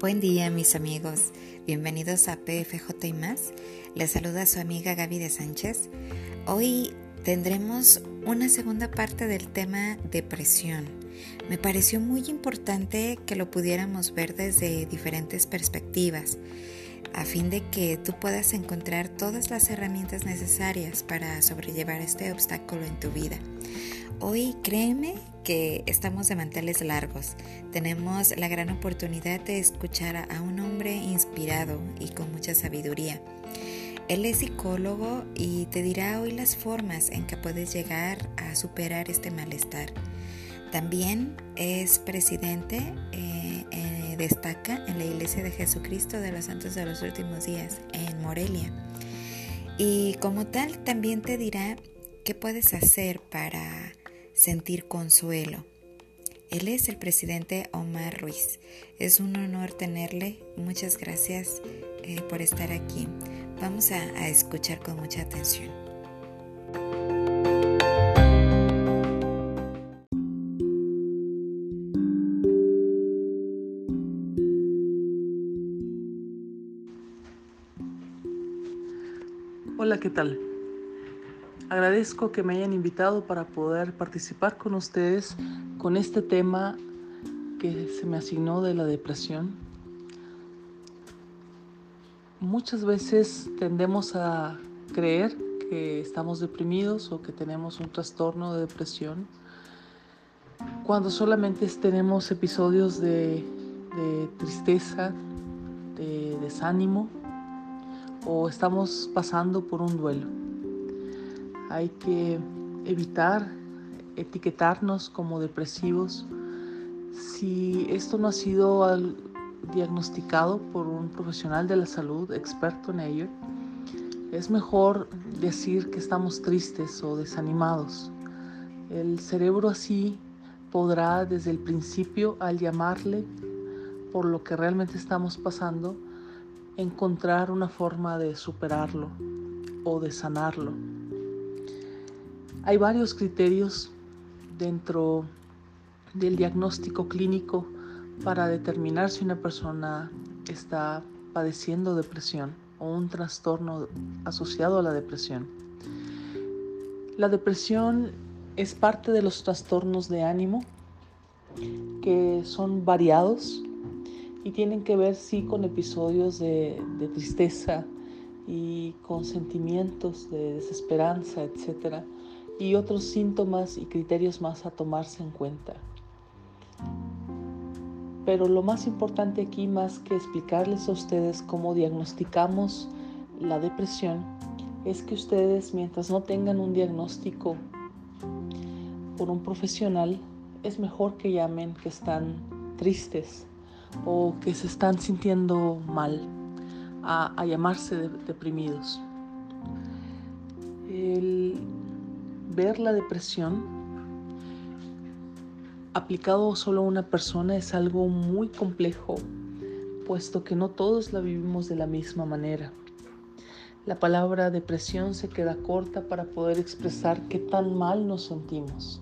Buen día mis amigos, bienvenidos a PFJ y más. Les saluda su amiga Gaby de Sánchez. Hoy tendremos una segunda parte del tema depresión. Me pareció muy importante que lo pudiéramos ver desde diferentes perspectivas, a fin de que tú puedas encontrar todas las herramientas necesarias para sobrellevar este obstáculo en tu vida. Hoy créeme que estamos de manteles largos. Tenemos la gran oportunidad de escuchar a un hombre inspirado y con mucha sabiduría. Él es psicólogo y te dirá hoy las formas en que puedes llegar a superar este malestar. También es presidente, eh, eh, destaca en la Iglesia de Jesucristo de los Santos de los Últimos Días en Morelia. Y como tal, también te dirá qué puedes hacer para sentir consuelo. Él es el presidente Omar Ruiz. Es un honor tenerle. Muchas gracias eh, por estar aquí. Vamos a, a escuchar con mucha atención. Hola, ¿qué tal? Agradezco que me hayan invitado para poder participar con ustedes con este tema que se me asignó de la depresión. Muchas veces tendemos a creer que estamos deprimidos o que tenemos un trastorno de depresión cuando solamente tenemos episodios de, de tristeza, de desánimo o estamos pasando por un duelo. Hay que evitar etiquetarnos como depresivos si esto no ha sido diagnosticado por un profesional de la salud experto en ello. Es mejor decir que estamos tristes o desanimados. El cerebro así podrá desde el principio, al llamarle por lo que realmente estamos pasando, encontrar una forma de superarlo o de sanarlo. Hay varios criterios dentro del diagnóstico clínico para determinar si una persona está padeciendo depresión o un trastorno asociado a la depresión. La depresión es parte de los trastornos de ánimo que son variados y tienen que ver sí con episodios de, tristeza y con sentimientos de desesperanza, etcétera y otros síntomas y criterios más a tomarse en cuenta. Pero lo más importante aquí, más que explicarles a ustedes cómo diagnosticamos la depresión, es que ustedes, mientras no tengan un diagnóstico por un profesional, es mejor que llamen que están tristes o que se están sintiendo mal a, llamarse deprimidos. El, ver la depresión aplicado solo a una persona es algo muy complejo, puesto que no todos la vivimos de la misma manera. La palabra depresión se queda corta para poder expresar qué tan mal nos sentimos,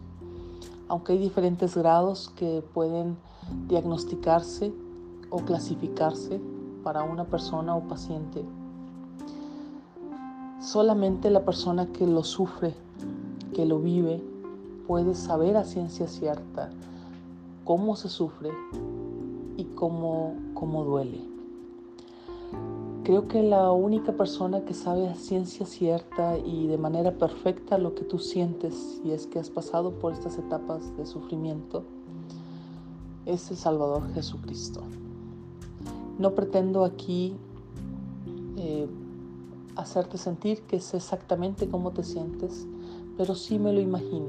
aunque hay diferentes grados que pueden diagnosticarse o clasificarse para una persona o paciente. Solamente la persona que lo sufre que lo vive puede saber a ciencia cierta cómo se sufre y cómo, cómo duele. Creo que la única persona que sabe a ciencia cierta y de manera perfecta lo que tú sientes si es que has pasado por estas etapas de sufrimiento es el Salvador Jesucristo. No pretendo aquí eh, hacerte sentir que es exactamente cómo te sientes, pero sí me lo imagino.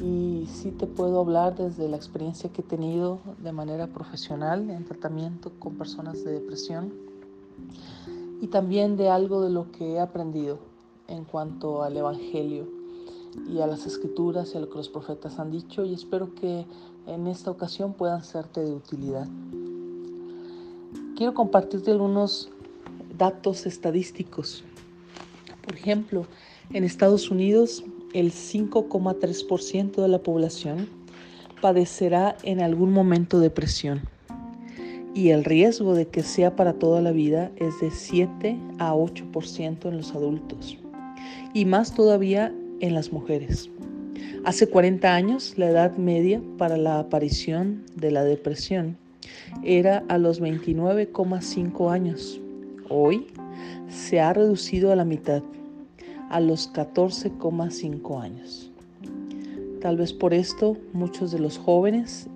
Y sí te puedo hablar desde la experiencia que he tenido de manera profesional en tratamiento con personas de depresión y también de algo de lo que he aprendido en cuanto al Evangelio y a las escrituras y a lo que los profetas han dicho y espero que en esta ocasión puedan serte de utilidad. Quiero compartirte algunos datos estadísticos. Por ejemplo, en Estados Unidos, el 5,3% de la población padecerá en algún momento depresión. y el riesgo de que sea para toda la vida es de 7 a 8% en los adultos y más todavía en las mujeres. Hace 40 años la edad media para la aparición de la depresión era a los 29,5 años. Hoy se ha reducido a la mitad, a los 14,5 años. Tal vez por esto muchos de los jóvenes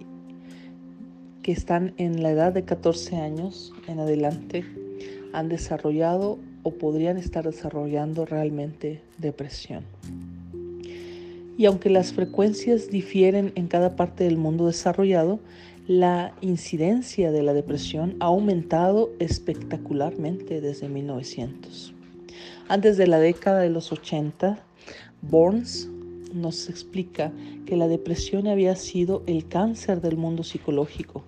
que están en la edad de 14 años en adelante han desarrollado o podrían estar desarrollando realmente depresión. Y aunque las frecuencias difieren en cada parte del mundo desarrollado, la incidencia de la depresión ha aumentado espectacularmente desde 1900. Antes de la década de los 80, Burns nos explica que la depresión había sido el cáncer del mundo psicológico,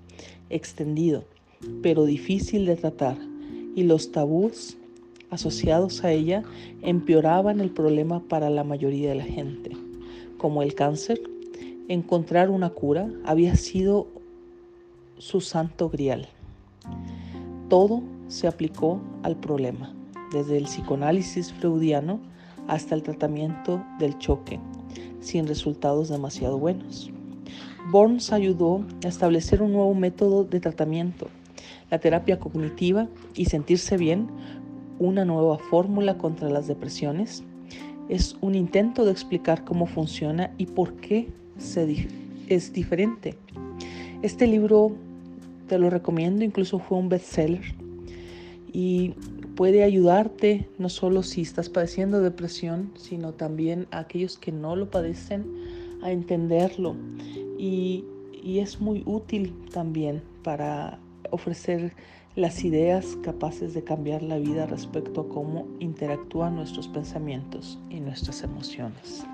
extendido, pero difícil de tratar, y los tabús asociados a ella empeoraban el problema para la mayoría de la gente. Como el cáncer, encontrar una cura había sido su santo grial. Todo se aplicó al problema, desde el psicoanálisis freudiano hasta el tratamiento del choque, sin resultados demasiado buenos. Burns ayudó a establecer un nuevo método de tratamiento, la terapia cognitiva y sentirse bien, una nueva fórmula contra las depresiones. Es un intento de explicar cómo funciona y por qué es diferente. Este libro te lo recomiendo, incluso fue un bestseller y puede ayudarte no solo si estás padeciendo depresión, sino también a aquellos que no lo padecen a entenderlo y, y es muy útil también para ofrecer las ideas capaces de cambiar la vida respecto a cómo interactúan nuestros pensamientos y nuestras emociones.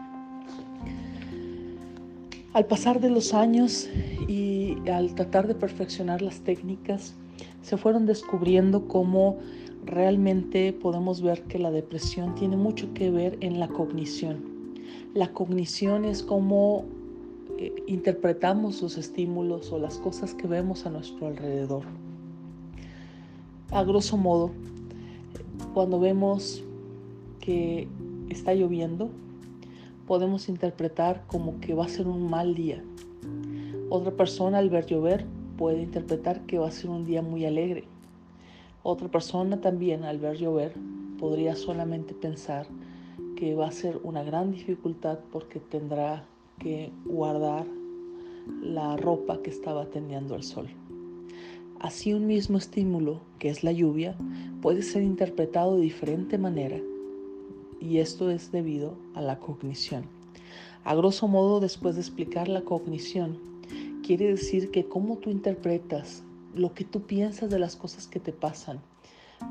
Al pasar de los años y al tratar de perfeccionar las técnicas, se fueron descubriendo cómo realmente podemos ver que la depresión tiene mucho que ver en la cognición. La cognición es cómo eh, interpretamos los estímulos o las cosas que vemos a nuestro alrededor. A grosso modo, cuando vemos que está lloviendo, podemos interpretar como que va a ser un mal día. Otra persona al ver llover puede interpretar que va a ser un día muy alegre. Otra persona también al ver llover podría solamente pensar que va a ser una gran dificultad porque tendrá que guardar la ropa que estaba teniendo el sol. Así un mismo estímulo, que es la lluvia, puede ser interpretado de diferente manera y esto es debido a la cognición. A grosso modo, después de explicar la cognición, quiere decir que cómo tú interpretas lo que tú piensas de las cosas que te pasan,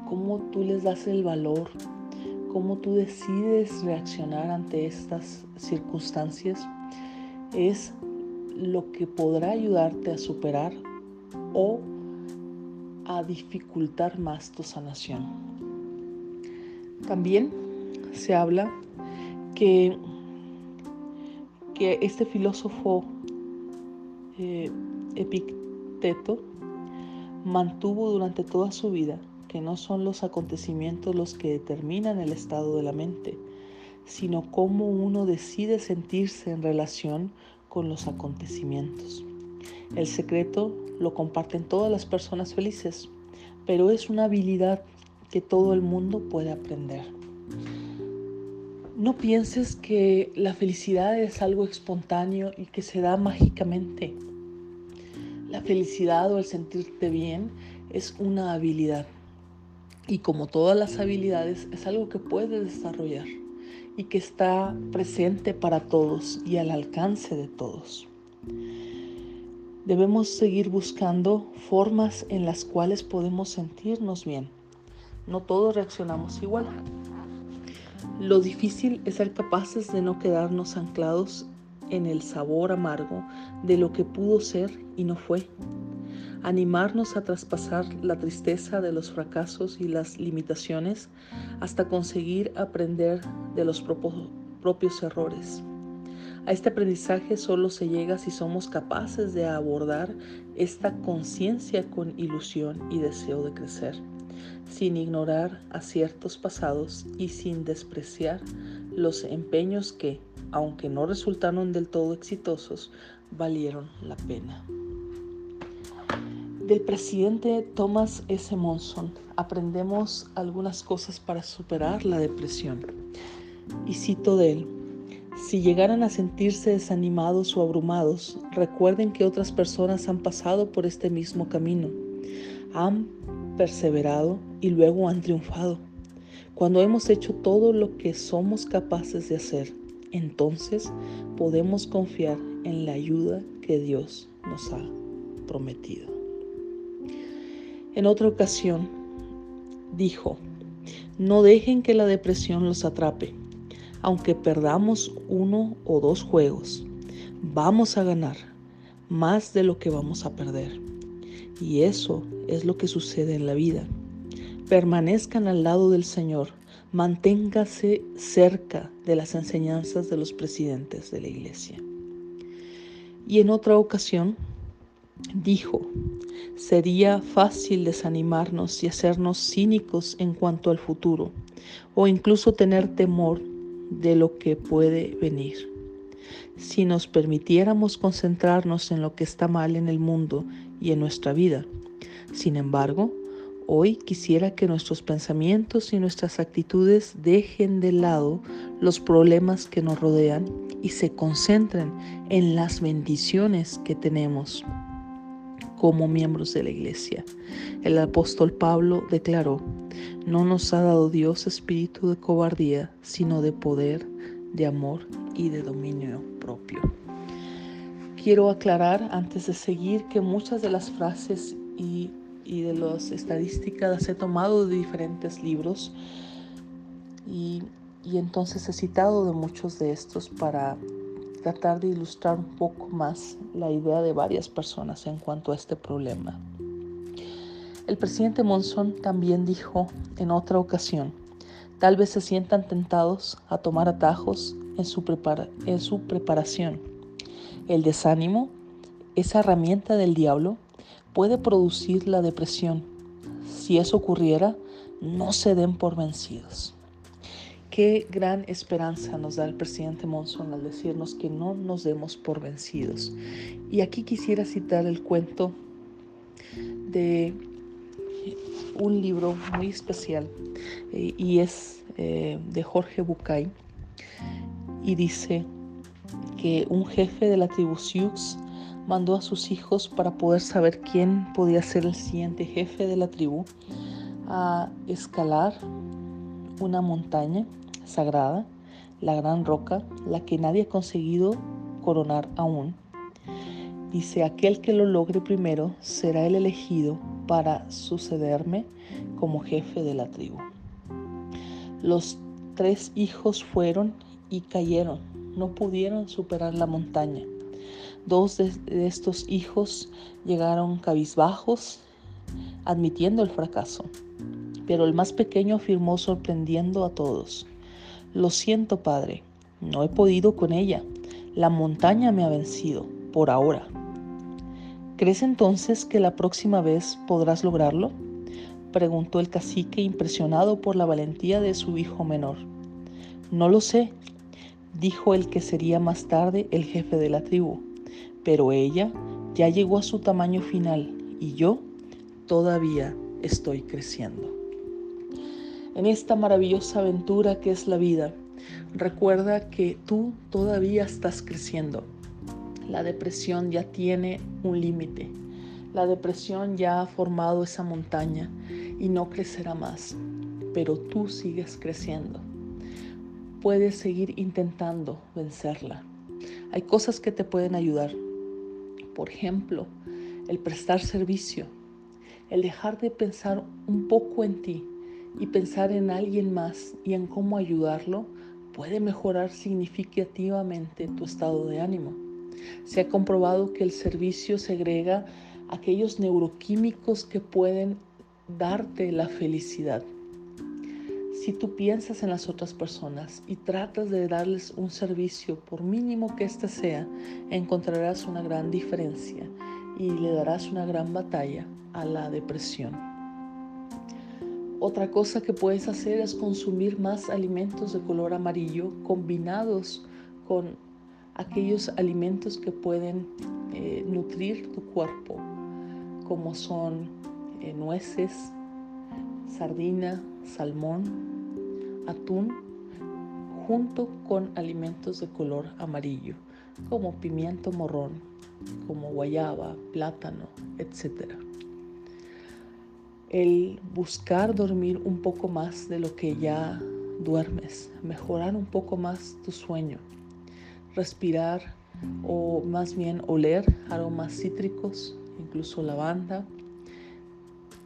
cómo tú les das el valor, cómo tú decides reaccionar ante estas circunstancias, es lo que podrá ayudarte a superar o a dificultar más tu sanación. También se habla que, que este filósofo eh, Epicteto mantuvo durante toda su vida que no son los acontecimientos los que determinan el estado de la mente, sino cómo uno decide sentirse en relación con los acontecimientos. El secreto lo comparten todas las personas felices, pero es una habilidad que todo el mundo puede aprender. No pienses que la felicidad es algo espontáneo y que se da mágicamente. La felicidad o el sentirte bien es una habilidad. Y como todas las habilidades, es algo que puedes desarrollar y que está presente para todos y al alcance de todos. Debemos seguir buscando formas en las cuales podemos sentirnos bien. No todos reaccionamos igual. Lo difícil es ser capaces de no quedarnos anclados en el sabor amargo de lo que pudo ser y no fue. Animarnos a traspasar la tristeza de los fracasos y las limitaciones hasta conseguir aprender de los propios errores. A este aprendizaje solo se llega si somos capaces de abordar esta conciencia con ilusión y deseo de crecer, sin ignorar aciertos pasados y sin despreciar los empeños que, aunque no resultaron del todo exitosos, valieron la pena. Del presidente Thomas S. Monson aprendemos algunas cosas para superar la depresión. Y cito de él, si llegaran a sentirse desanimados o abrumados, recuerden que otras personas han pasado por este mismo camino, han perseverado y luego han triunfado. Cuando hemos hecho todo lo que somos capaces de hacer, entonces podemos confiar en la ayuda que Dios nos ha prometido. En otra ocasión dijo, no dejen que la depresión los atrape. Aunque perdamos uno o dos juegos, vamos a ganar más de lo que vamos a perder. Y eso es lo que sucede en la vida. Permanezcan al lado del Señor, manténgase cerca de las enseñanzas de los presidentes de la iglesia. Y en otra ocasión dijo, sería fácil desanimarnos y hacernos cínicos en cuanto al futuro, o incluso tener temor de lo que puede venir. Si nos permitiéramos concentrarnos en lo que está mal en el mundo y en nuestra vida. Sin embargo, hoy quisiera que nuestros pensamientos y nuestras actitudes dejen de lado los problemas que nos rodean y se concentren en las bendiciones que tenemos como miembros de la iglesia. El apóstol Pablo declaró, no nos ha dado Dios espíritu de cobardía, sino de poder, de amor y de dominio propio. Quiero aclarar antes de seguir que muchas de las frases y, de las estadísticas las he tomado de diferentes libros y, y entonces he citado de muchos de estos para tratar de ilustrar un poco más la idea de varias personas en cuanto a este problema. El presidente Monson también dijo en otra ocasión, tal vez se sientan tentados a tomar atajos en su, en su preparación. El desánimo, esa herramienta del diablo, puede producir la depresión. Si eso ocurriera, no se den por vencidos. Qué gran esperanza nos da el presidente Monson al decirnos que no nos demos por vencidos. Y aquí quisiera citar el cuento de un libro muy especial eh, y es eh, de Jorge Bucay y dice que un jefe de la tribu Sioux mandó a sus hijos para poder saber quién podía ser el siguiente jefe de la tribu a escalar una montaña sagrada, la gran roca, la que nadie ha conseguido coronar aún. Dice, aquel que lo logre primero será el elegido para sucederme como jefe de la tribu. Los tres hijos fueron y cayeron, no pudieron superar la montaña. Dos de, estos hijos llegaron cabizbajos, admitiendo el fracaso, pero el más pequeño afirmó sorprendiendo a todos. Lo siento, Padre, no he podido con ella. La montaña me ha vencido, por ahora. ¿Crees entonces que la próxima vez podrás lograrlo? preguntó el cacique impresionado por la valentía de su hijo menor. No lo sé, dijo el que sería más tarde el jefe de la tribu, pero ella ya llegó a su tamaño final y yo todavía estoy creciendo en esta maravillosa aventura que es la vida. Recuerda que tú todavía estás creciendo. La depresión ya tiene un límite. La depresión ya ha formado esa montaña y no crecerá más. Pero tú sigues creciendo. Puedes seguir intentando vencerla. Hay cosas que te pueden ayudar. Por ejemplo, el prestar servicio, el dejar de pensar un poco en ti y pensar en alguien más y en cómo ayudarlo puede mejorar significativamente tu estado de ánimo. Se ha comprobado que el servicio segrega aquellos neuroquímicos que pueden darte la felicidad. Si tú piensas en las otras personas y tratas de darles un servicio, por mínimo que éste sea, encontrarás una gran diferencia y le darás una gran batalla a la depresión. Otra cosa que puedes hacer es consumir más alimentos de color amarillo combinados con aquellos alimentos que pueden eh, nutrir tu cuerpo, como son eh, nueces, sardina, salmón, atún, junto con alimentos de color amarillo, como pimiento morrón, como guayaba, plátano, etc. El buscar dormir un poco más de lo que ya duermes, mejorar un poco más tu sueño, respirar o más bien oler aromas cítricos, incluso lavanda,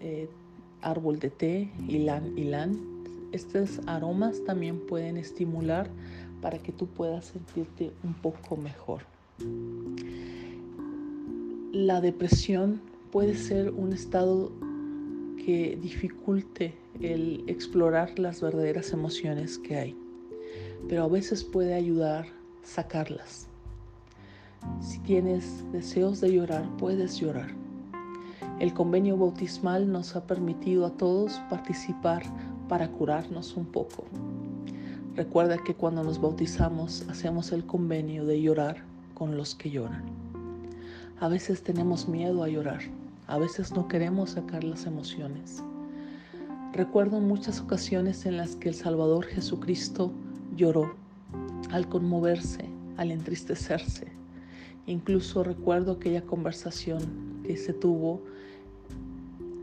eh, árbol de té, ylan ylan. Estos aromas también pueden estimular para que tú puedas sentirte un poco mejor. La depresión puede ser un estado que dificulte el explorar las verdaderas emociones que hay, pero a veces puede ayudar sacarlas. Si tienes deseos de llorar, puedes llorar. El convenio bautismal nos ha permitido a todos participar para curarnos un poco. Recuerda que cuando nos bautizamos hacemos el convenio de llorar con los que lloran. A veces tenemos miedo a llorar, a veces no queremos sacar las emociones. Recuerdo muchas ocasiones en las que el Salvador Jesucristo lloró al conmoverse, al entristecerse. Incluso recuerdo aquella conversación que se tuvo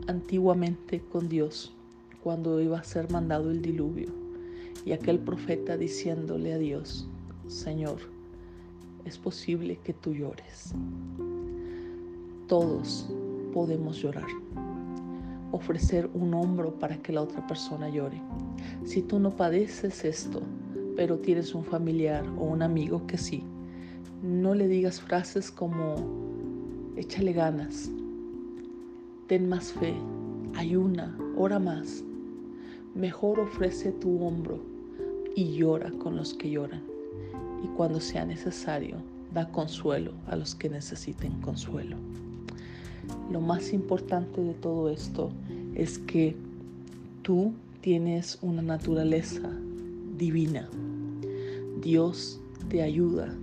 antiguamente con Dios cuando iba a ser mandado el diluvio y aquel profeta diciéndole a Dios, Señor, es posible que tú llores. Todos podemos llorar, ofrecer un hombro para que la otra persona llore. Si tú no padeces esto, pero tienes un familiar o un amigo que sí, no le digas frases como échale ganas, ten más fe, ayuna, ora más. Mejor ofrece tu hombro y llora con los que lloran. Y cuando sea necesario, da consuelo a los que necesiten consuelo. Lo más importante de todo esto es que tú tienes una naturaleza divina. Dios te ayuda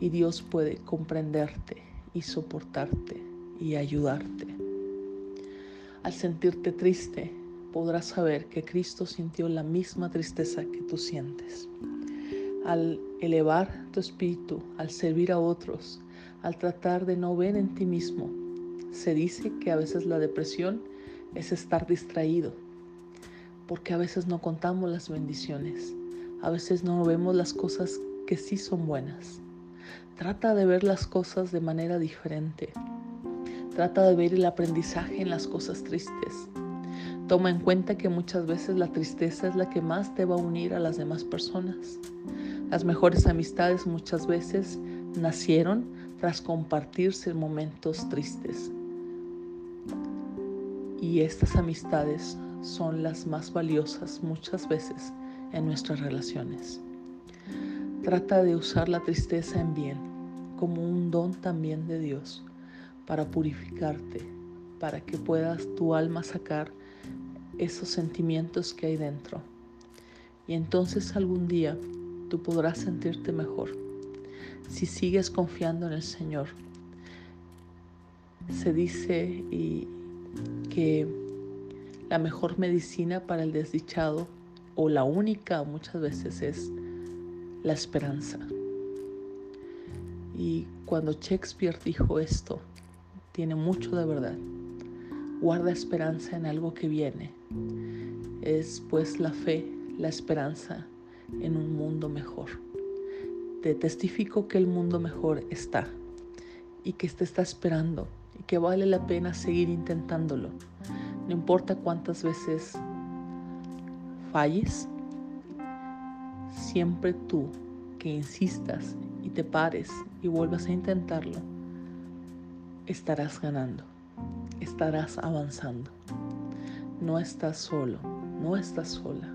y Dios puede comprenderte y soportarte y ayudarte. Al sentirte triste, podrás saber que Cristo sintió la misma tristeza que tú sientes. Al elevar tu espíritu, al servir a otros, al tratar de no ver en ti mismo, se dice que a veces la depresión es estar distraído, porque a veces no contamos las bendiciones, a veces no vemos las cosas que sí son buenas. Trata de ver las cosas de manera diferente. Trata de ver el aprendizaje en las cosas tristes. Toma en cuenta que muchas veces la tristeza es la que más te va a unir a las demás personas. Las mejores amistades muchas veces nacieron tras compartirse momentos tristes. Y estas amistades son las más valiosas muchas veces en nuestras relaciones. Trata de usar la tristeza en bien, como un don también de Dios, para purificarte, para que puedas tu alma sacar esos sentimientos que hay dentro. Y entonces algún día tú podrás sentirte mejor si sigues confiando en el Señor. Se dice que la mejor medicina para el desdichado o la única muchas veces es la esperanza. Y cuando Shakespeare dijo esto, tiene mucho de verdad. Guarda esperanza en algo que viene. Es pues la fe, la esperanza en un mundo mejor. Te testifico que el mundo mejor está y que te está esperando y que vale la pena seguir intentándolo. No importa cuántas veces falles, siempre tú que insistas y te pares y vuelvas a intentarlo, estarás ganando, estarás avanzando. No estás solo, no estás sola.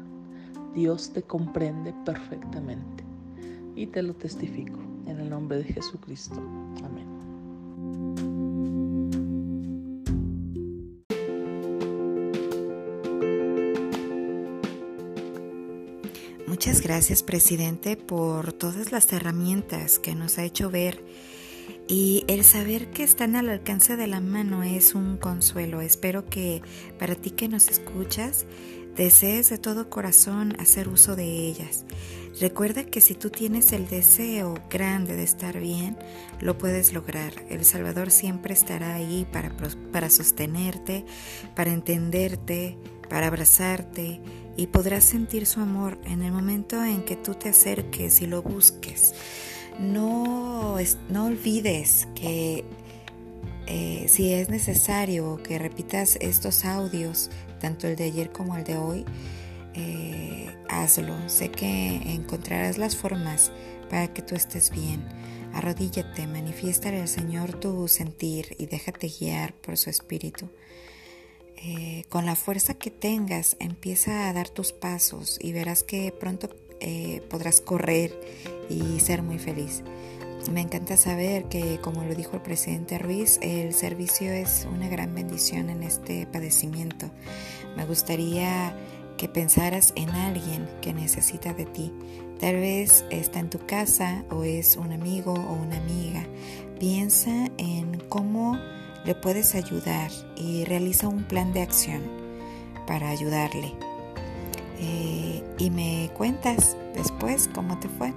Dios te comprende perfectamente. Y te lo testifico en el nombre de Jesucristo. Amén. Muchas gracias, presidente, por todas las herramientas que nos ha hecho ver y el saber que están al alcance de la mano es un consuelo. Espero que para ti que nos escuchas desees de todo corazón hacer uso de ellas. Recuerda que si tú tienes el deseo grande de estar bien, lo puedes lograr. El Salvador siempre estará ahí para, para sostenerte, para entenderte, para abrazarte y podrás sentir su amor en el momento en que tú te acerques y lo busques no, no olvides que eh, si es necesario que repitas estos audios, tanto el de ayer como el de hoy, eh, hazlo. Sé que encontrarás las formas para que tú estés bien. Arrodíllate, manifiesta al Señor tu sentir y déjate guiar por su espíritu. Eh, con la fuerza que tengas, empieza a dar tus pasos y verás que pronto podrás correr y ser muy feliz. Me encanta saber que, como lo dijo el presidente Ruiz, el servicio es una gran bendición en este padecimiento. Me gustaría que pensaras en alguien que necesita de ti. Tal vez está en tu casa o es un amigo o una amiga. Piensa en cómo le puedes ayudar y realiza un plan de acción para ayudarle. Y me cuentas después cómo te fue.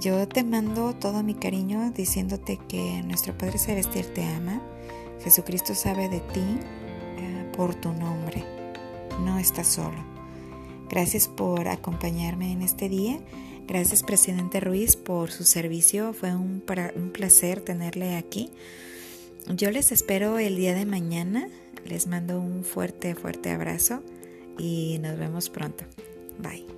Yo te mando todo mi cariño diciéndote que nuestro Padre Celestial te ama. Jesucristo sabe de ti eh, por tu nombre. No estás solo. Gracias por acompañarme en este día. Gracias, presidente Ruiz, por su servicio. Fue un placer tenerle aquí. Yo les espero el día de mañana. Les mando un fuerte, fuerte abrazo y nos vemos pronto. Bye.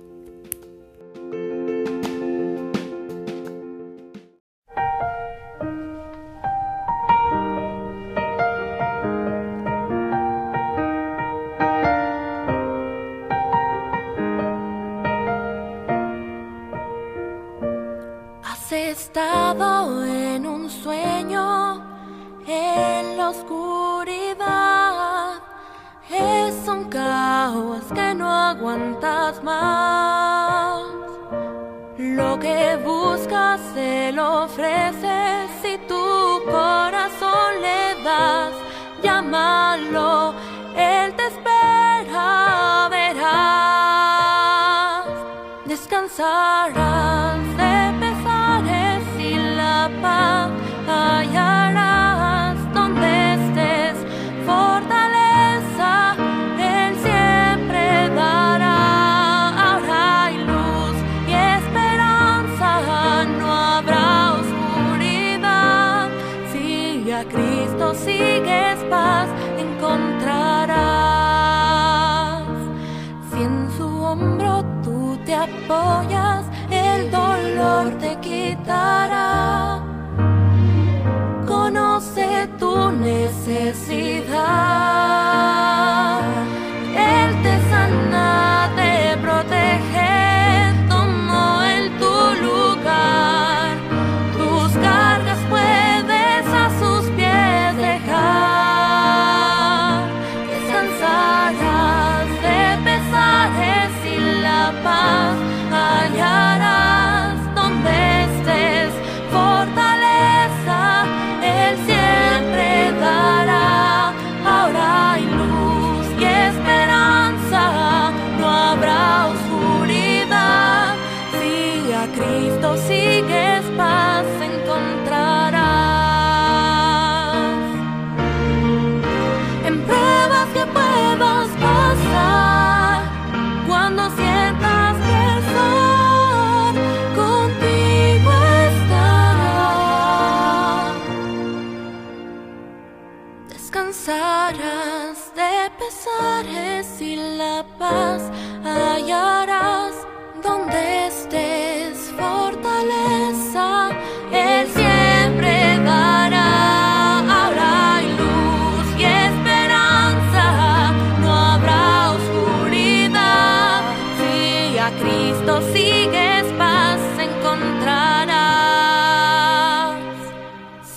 buscarás y la paz hallarás donde estés fortaleza. Él siempre dará Habrá luz y esperanza. No habrá oscuridad si a Cristo sigues paz encontrarás.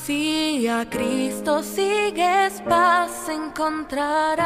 Si a Cristo sigues paz encontrarás.